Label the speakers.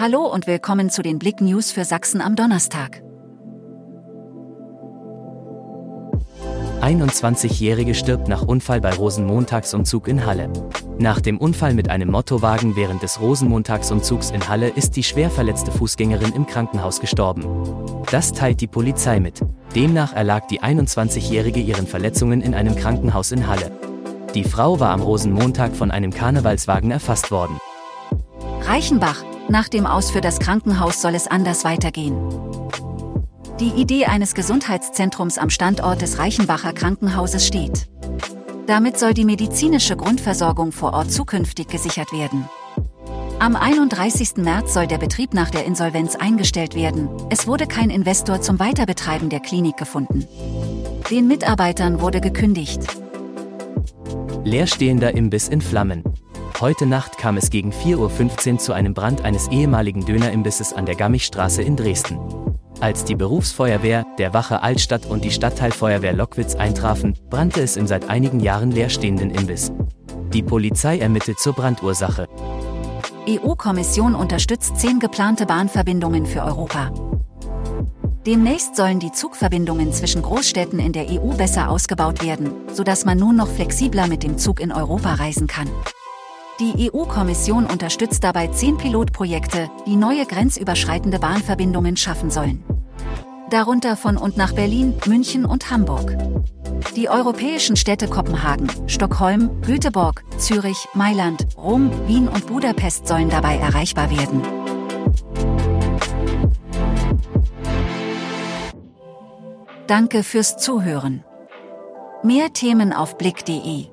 Speaker 1: Hallo und willkommen zu den Blick News für Sachsen am Donnerstag.
Speaker 2: 21-Jährige stirbt nach Unfall bei Rosenmontagsumzug in Halle. Nach dem Unfall mit einem Mottowagen während des Rosenmontagsumzugs in Halle ist die schwer verletzte Fußgängerin im Krankenhaus gestorben. Das teilt die Polizei mit. Demnach erlag die 21-Jährige ihren Verletzungen in einem Krankenhaus in Halle. Die Frau war am Rosenmontag von einem Karnevalswagen erfasst worden.
Speaker 1: Reichenbach, nach dem Aus für das Krankenhaus soll es anders weitergehen. Die Idee eines Gesundheitszentrums am Standort des Reichenbacher Krankenhauses steht. Damit soll die medizinische Grundversorgung vor Ort zukünftig gesichert werden. Am 31. März soll der Betrieb nach der Insolvenz eingestellt werden. Es wurde kein Investor zum Weiterbetreiben der Klinik gefunden. Den Mitarbeitern wurde gekündigt.
Speaker 2: Leerstehender Imbiss in Flammen. Heute Nacht kam es gegen 4.15 Uhr zu einem Brand eines ehemaligen Dönerimbisses an der Gammichstraße in Dresden. Als die Berufsfeuerwehr, der Wache Altstadt und die Stadtteilfeuerwehr Lockwitz eintrafen, brannte es im seit einigen Jahren leerstehenden Imbiss. Die Polizei ermittelt zur Brandursache.
Speaker 1: EU-Kommission unterstützt zehn geplante Bahnverbindungen für Europa. Demnächst sollen die Zugverbindungen zwischen Großstädten in der EU besser ausgebaut werden, sodass man nun noch flexibler mit dem Zug in Europa reisen kann. Die EU-Kommission unterstützt dabei zehn Pilotprojekte, die neue grenzüberschreitende Bahnverbindungen schaffen sollen. Darunter von und nach Berlin, München und Hamburg. Die europäischen Städte Kopenhagen, Stockholm, Göteborg, Zürich, Mailand, Rom, Wien und Budapest sollen dabei erreichbar werden. Danke fürs Zuhören. Mehr Themen auf blick.de